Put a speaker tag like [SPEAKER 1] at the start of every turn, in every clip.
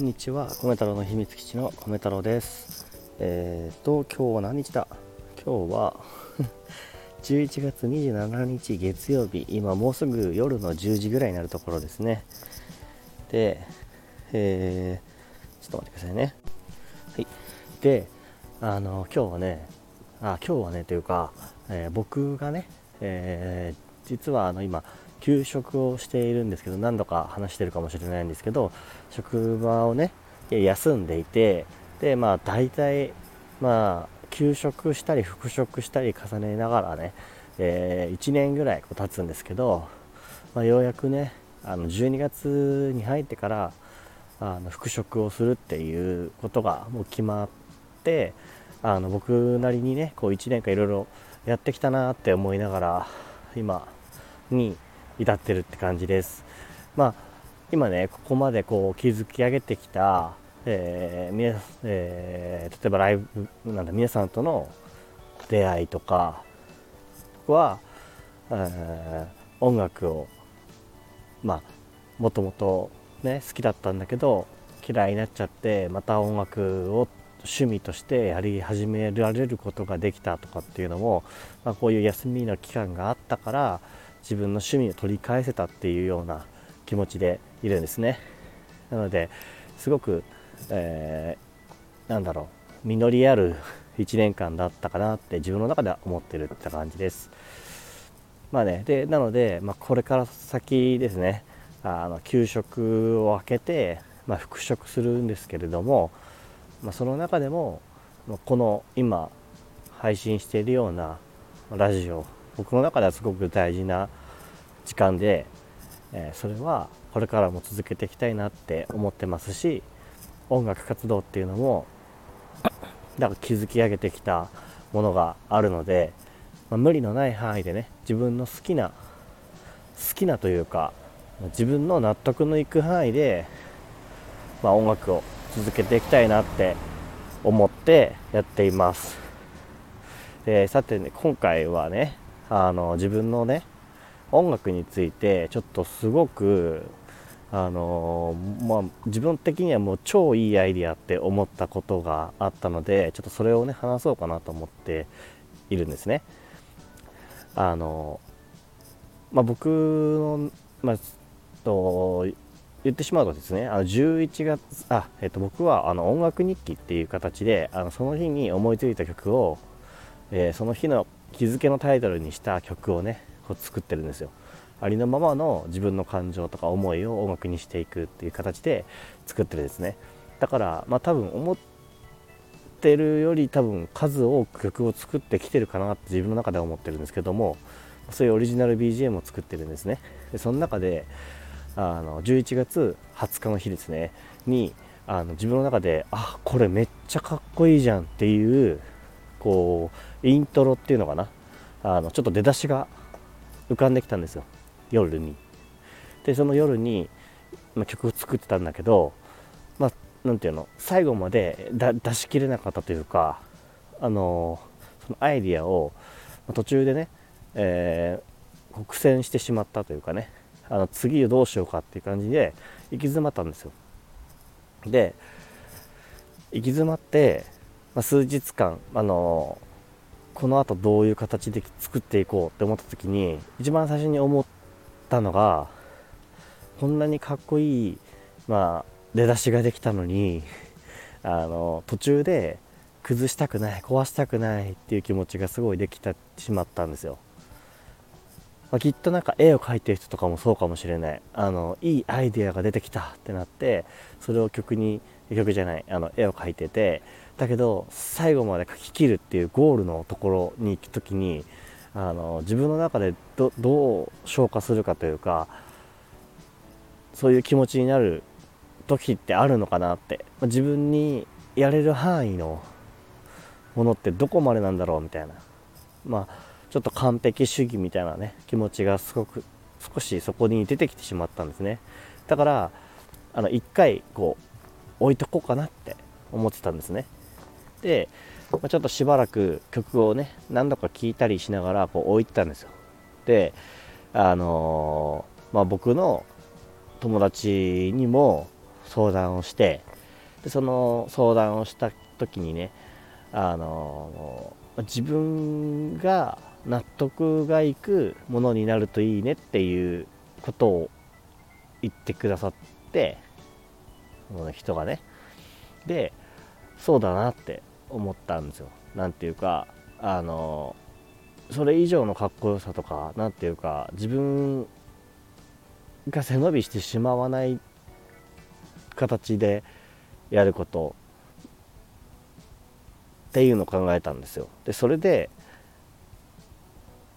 [SPEAKER 1] こんにちは。米太郎の秘密基地の米太郎ですえーと今日は。何日だ今日は。11月27日月曜日今もうすぐ夜の10時ぐらいになるところですねでえー、ちょっと待ってくださいねは。いであの今日は。ねあ今日は。ねというか、えー、僕がね、えー、実は。あの今休職をしているんですけど何度か話してるかもしれないんですけど職場をね休んでいてでまあ大体まあ休職したり復職したり重ねながらね、えー、1年ぐらいこう経つんですけど、まあ、ようやくねあの12月に入ってからあの復職をするっていうことがもう決まってあの僕なりにねこう1年間いろいろやってきたなって思いながら今に至ってるって感じです。まあ、今ね、ここまでこう築き上げてきた、えーえー、例えばライブ、なんだ、皆さんとの出会いとかは、えー、音楽を、まあ、もともとね、好きだったんだけど、嫌いになっちゃって、また音楽を趣味としてやり始められることができたとかっていうのも、まあ、こういう休みの期間があったから自分の趣味を取り返せたっていうような気持ちでいるんですね。なのですごく、えー、なんだろう実りある1年間だったかなって自分の中では思ってるって感じです。まあねでなので、まあ、これから先ですねあの給食を開けて、まあ、復職するんですけれども、まあ、その中でもこの今配信しているようなラジオ僕の中ではすごく大事な時間で、え、それはこれからも続けていきたいなって思ってますし音楽活動っていうのもだから築き上げてきたものがあるので、まあ、無理のない範囲でね自分の好きな好きなというか自分の納得のいく範囲で、まあ、音楽を続けていきたいなって思ってやっています。でさてね今回はねあの自分のね音楽についてちょっとすごくあのまあ、自分的にはもう超いいアイディアって思ったことがあったのでちょっとそれをね話そうかなと思っているんですね。あのまあ、僕の、まあ、と言ってしまうとですねあの11月あ、えっと、僕はあの音楽日記っていう形であのその日に思いついた曲を、えー、その日の日付のタイトルにした曲をね作ってるんですよ。ありのままの自分の感情とか思いを音楽にしていくっていう形で作ってるんですね。だからまあ多分思ってるより多分数多く曲を作ってきてるかなって自分の中では思ってるんですけどもそういうオリジナル BGM を作ってるんですね。でその中であの11月20日の日ですね。にあの自分の中であこれめっちゃかっこいいじゃんっていうこうイントロっていうのかな？あのちょっと出だしが浮かんできたんですよ。夜に。でその夜に、まあ、曲を作ってたんだけどまあ何ていうの？最後まで出し切れなかったというかあのそのアイディアを、ま、途中でね、えー、苦戦してしまったというかねあの次どうしようかっていう感じで行き詰まったんですよ。で行き詰まってまあ、数日間、あのこのあとどういう形で作っていこうって思った時に一番最初に思ったのがこんなにかっこいい、まあ、出だしができたのにあの途中で崩したくない壊したくないっていう気持ちがすごいできてしまったんですよ、まあ、きっとなんか絵を描いてる人とかもそうかもしれない。あのいいアイデアが出てきたってなってそれを曲に曲じゃないあの絵を描いててだけど最後まで書き切るっていうゴールのところに行く時にあの自分の中でどう消化するかというかそういう気持ちになる時ってあるのかなって。自分にやれる範囲のものってどこまでなんだろうみたいな。まあちょっと完璧主義みたいなね気持ちがすごく少しそこに出てきてしまったんですね。だからあの一回こう置いとこうかなって思ってたんですね、まあ、ちょっとしばらく曲をね何度か聴いたりしながらこう置いてたんですよ。であのー、まあ、僕の友達にも相談をしてでその相談をした時にねあの自分が納得がいくものになるといいねっていうことを言ってくださってこの人がね。でそうだなって思ったんですよ。なんていうかあのそれ以上のかっこよさとか何ていうか自分が背伸びしてしまわない形でやることっていうのを考えたんですよ。でそれで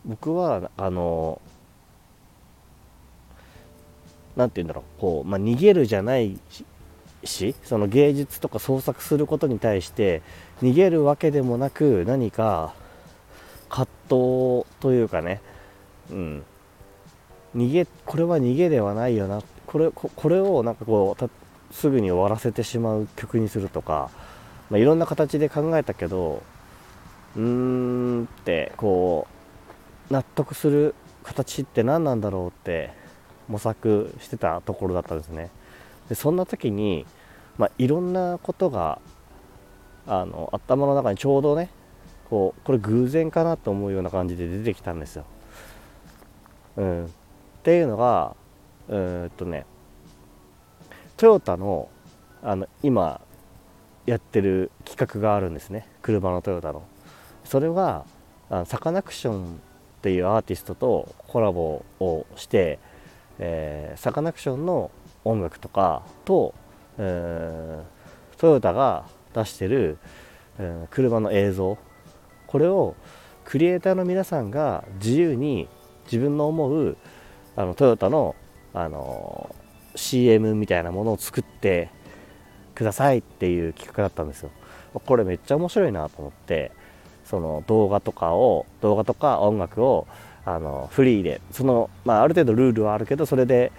[SPEAKER 1] 僕はあの何て言うんだろうこう、まあ、逃げるじゃないしその芸術とか創作することに対して逃げるわけでもなく何か葛藤というかね、うん、逃げこれは逃げではないよな。これこれをなんかこうすぐに終わらせてしまう曲にするとか、まあ、いろんな形で考えたけどうーんってこう納得する形って何なんだろうって模索してたところだったんですね。でそんな時に、まあ、いろんなことがあの頭の中にちょうどねこうこれ偶然かなと思うような感じで出てきたんですよ。うん、っていうのがうんとねトヨタのあの今やってる企画があるんですね車のトヨタの。それはあサカナクションっていうアーティストとコラボをして、えー、サカナクションの音楽とかと、えー、トヨタが出してる、えー、車の映像。これをクリエイターの皆さんが自由に自分の思うあのトヨタの、あの CM みたいなものを作ってくださいっていう企画だったんですよ。これめっちゃ面白いなと思ってその動画とかを動画とか音楽をあのフリーでその、まあ、ある程度ルールはあるけどそれで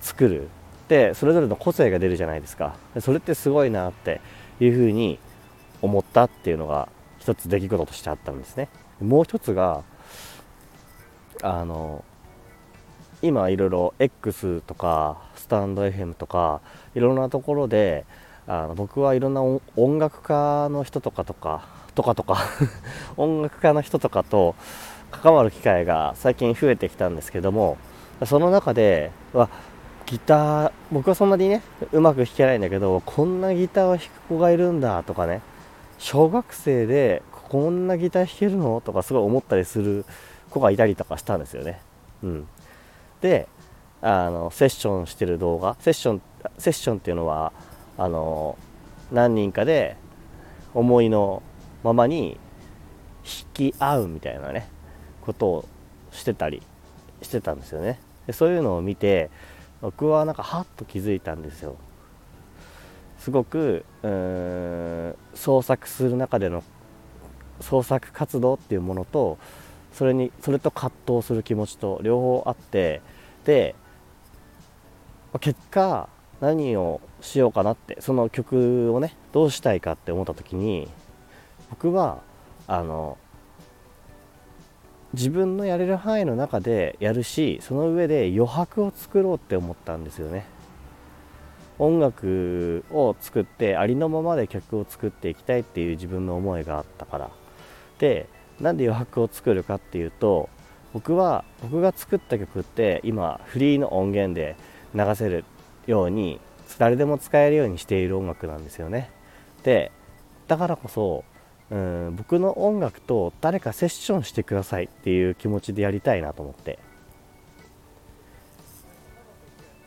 [SPEAKER 1] 作るってそれぞれの個性が出るじゃないですか。それってすごいなっていうふうに思ったっていうのが一つ出来事としてあったんですね。もう一つがあの今いろいろ X とかスタンド FM とかいろんなところであの僕はいろんな音楽家の人とかとかとかとか 音楽家の人とかと関わる機会が最近増えてきたんですけどもその中ではギター僕はそんなにねうまく弾けないんだけどこんなギターを弾く子がいるんだとかね小学生でこんなギター弾けるの？とかすごい思ったりする子がいたりとかしたんですよね。うん、であのセッションしてる動画。セッションセッションっていうのはあの何人かで思いのままに弾き合うみたいなねことをしてたりしてたんですよね。でそういうのを見て僕はなんかハッと気づいたんですよ。すごく創作する中での創作活動っていうものとそれにそれと葛藤する気持ちと両方あってで結果何をしようかなってその曲をねどうしたいかって思った時に僕はあの自分のやれる範囲の中でやるしその上で余白を作ろうって思ったんですよね。音楽を作ってありのままで曲を作っていきたいっていう自分の思いがあったから。でなんで余白を作るかっていうと僕は僕が作った曲って今フリーの音源で流せるように誰でも使えるようにしている音楽なんですよね。でだからこそうん僕の音楽と誰かセッションしてくださいっていう気持ちでやりたいなと思って。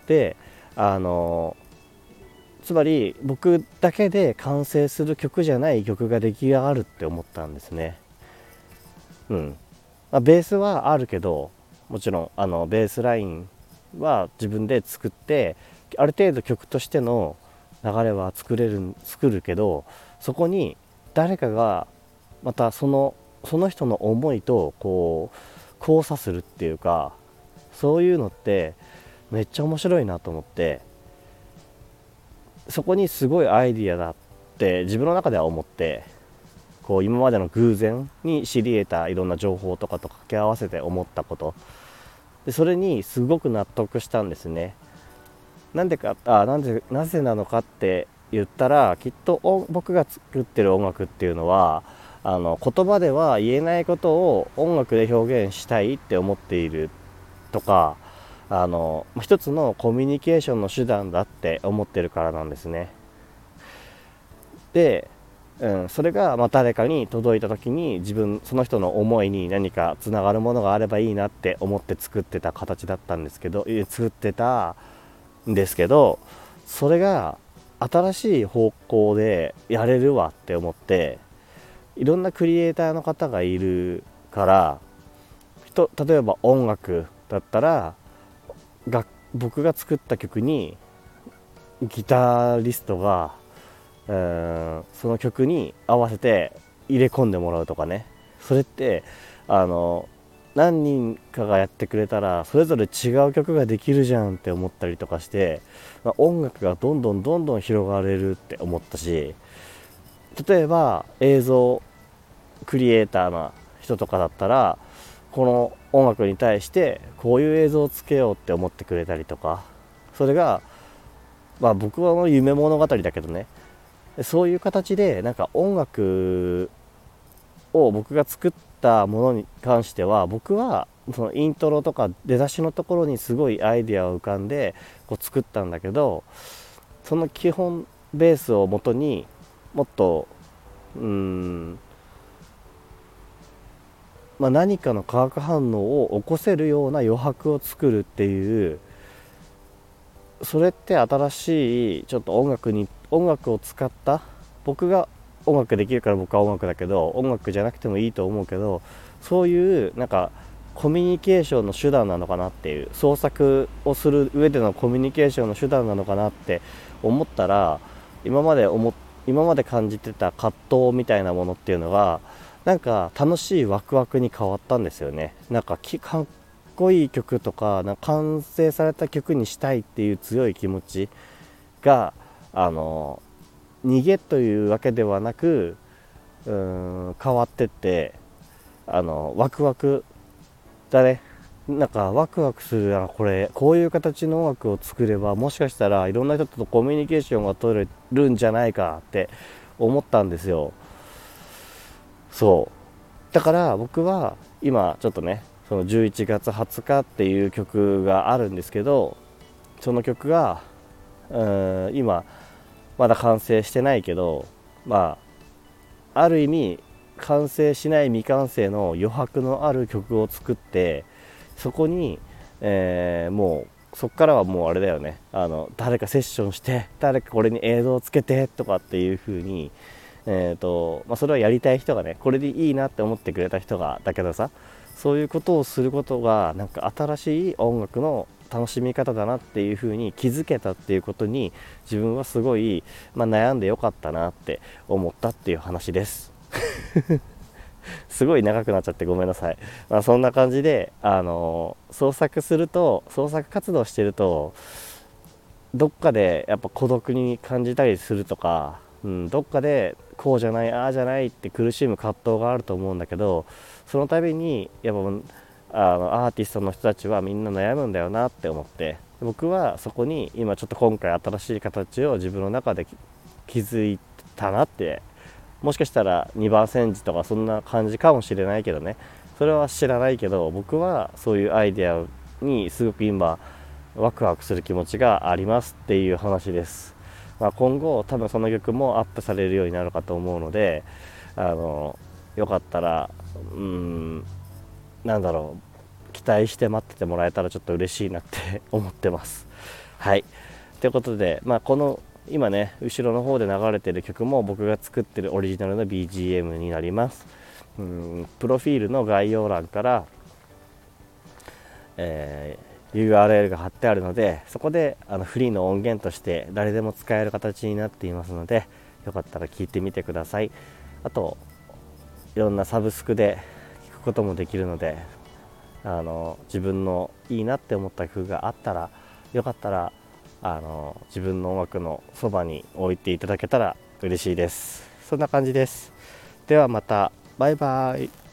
[SPEAKER 1] であのつまり僕だけで完成する曲じゃない曲が出来上がるって思ったんですね。うん、まあ、ベースはあるけどもちろんあのベースラインは自分で作ってある程度曲としての流れは作れる作るけどそこに誰かがまたそのその人の思いとこう交差するっていうかそういうのってめっちゃ面白いなと思ってそこにすごいアイディアだって自分の中では思ってこう今までの偶然に知り得たいろんな情報とかと掛け合わせて思ったこと。でそれにすごく納得したんですね。なんでかあなんでなぜなのかって言ったらきっと僕が作ってる音楽っていうのはあの言葉では言えないことを音楽で表現したいって思っているとかあの一つのコミュニケーションの手段だって思ってるからなんですね。で、うん、それがま誰かに届いた時に自分その人の思いに何かつながるものがあればいいなって思って作ってた形だったんですけど作ってたんですけどそれが新しい方向でやれるわって思っていろんなクリエイターの方がいるから例えば音楽だったら僕が作った曲にギタリストが、え、その曲に合わせて入れ込んでもらうとかね。それってあの何人かがやってくれたらそれぞれ違う曲ができるじゃんって思ったりとかして、まあ、音楽がどんどんどんどん広がれるって思ったし例えば映像クリエイターな人とかだったらこの音楽に対してこういう映像をつけようって思ってくれたりとかそれがまあ僕は夢物語だけどね。そういう形でなんか音楽を僕が作ったものに関しては僕はそのイントロとか出だしのところにすごいアイデアを浮かんでこう作ったんだけどその基本ベースをもとにもっとうんまあ、何かの化学反応を起こせるような余白を作るっていうそれって新しいちょっと音楽に音楽を使った僕が音楽できるから僕は音楽だけど音楽じゃなくてもいいと思うけどそういうなんかコミュニケーションの手段なのかなっていう創作をする上でのコミュニケーションの手段なのかなって思ったら今まで思今まで感じてた葛藤みたいなものっていうのがなんか楽しいワクワクに変わったんですよね。なんかかっこいい曲とかなんか完成された曲にしたいっていう強い気持ちがあの逃げというわけではなくうん変わってってあのワクワクだね。なんかワクワクするなこれ。こういう形の音楽を作ればもしかしたらいろんな人とコミュニケーションが取れるんじゃないかって思ったんですよ。そう。だから僕は今ちょっとねその11月20日っていう曲があるんですけどその曲がうん今まだ完成してないけどまあある意味完成しない未完成の余白のある曲を作ってそこに、えー、もうそこからはもうあれだよね。あの誰かセッションして誰かこれに映像をつけてとかっていう風にえーとまあ、それはやりたい人がねこれでいいなって思ってくれた人がだけどさそういうことをすることがなんか新しい音楽の楽しみ方だなっていう風に気づけたっていうことに自分はすごい、まあ、悩んでよかったなって思ったっていう話です。すごい長くなっちゃってごめんなさい、まあ、そんな感じであの創作すると創作活動してるとどっかでやっぱ孤独に感じたりするとか、うん、どっかでこうじゃないああじゃないって苦しむ葛藤があると思うんだけどその度にやっぱあのアーティストの人たちはみんな悩むんだよなって思って。僕はそこに今ちょっと今回新しい形を自分の中で気づいたなって。もしかしたら2番煎じとかそんな感じかもしれないけどね。それは知らないけど僕はそういうアイデアにすごく今ワクワクする気持ちがありますっていう話です。まあ、今後多分その曲もアップされるようになるかと思うのであのよかったらうんなんだろう期待して待っててもらえたらちょっと嬉しいなって思ってます。はい。ということで、まあ、この今ね後ろの方で流れてる曲も僕が作ってるオリジナルの BGM になります。うんプロフィールの概要欄から、えー URL が貼ってあるのでそこであのフリーの音源として誰でも使える形になっていますのでよかったら聞いてみてください。あといろんなサブスクでこともできるのであの自分のいいなって思った曲があったらよかったらあの自分の音楽のそばに置いていただけたら嬉しいです。そんな感じです。ではまた。バイバイ。